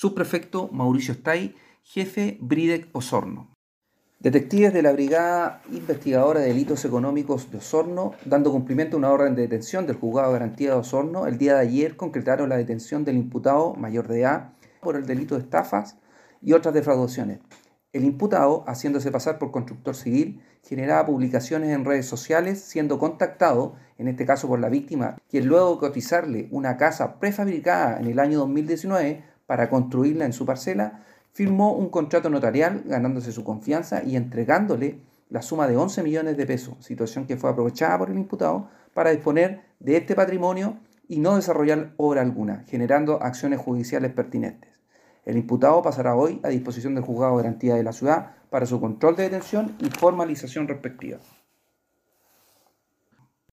subprefecto Mauricio Stay, jefe Bridec Osorno. Detectives de la Brigada Investigadora de Delitos Económicos de Osorno, dando cumplimiento a una orden de detención del Juzgado de Garantía de Osorno, el día de ayer concretaron la detención del imputado mayor de edad por el delito de estafas y otras defraudaciones. El imputado, haciéndose pasar por constructor civil, generaba publicaciones en redes sociales, siendo contactado, en este caso por la víctima, quien luego de cotizarle una casa prefabricada en el año 2019 para construirla en su parcela, firmó un contrato notarial ganándose su confianza y entregándole la suma de 11 millones de pesos, situación que fue aprovechada por el imputado para disponer de este patrimonio y no desarrollar obra alguna, generando acciones judiciales pertinentes. El imputado pasará hoy a disposición del juzgado de garantía de la ciudad para su control de detención y formalización respectiva.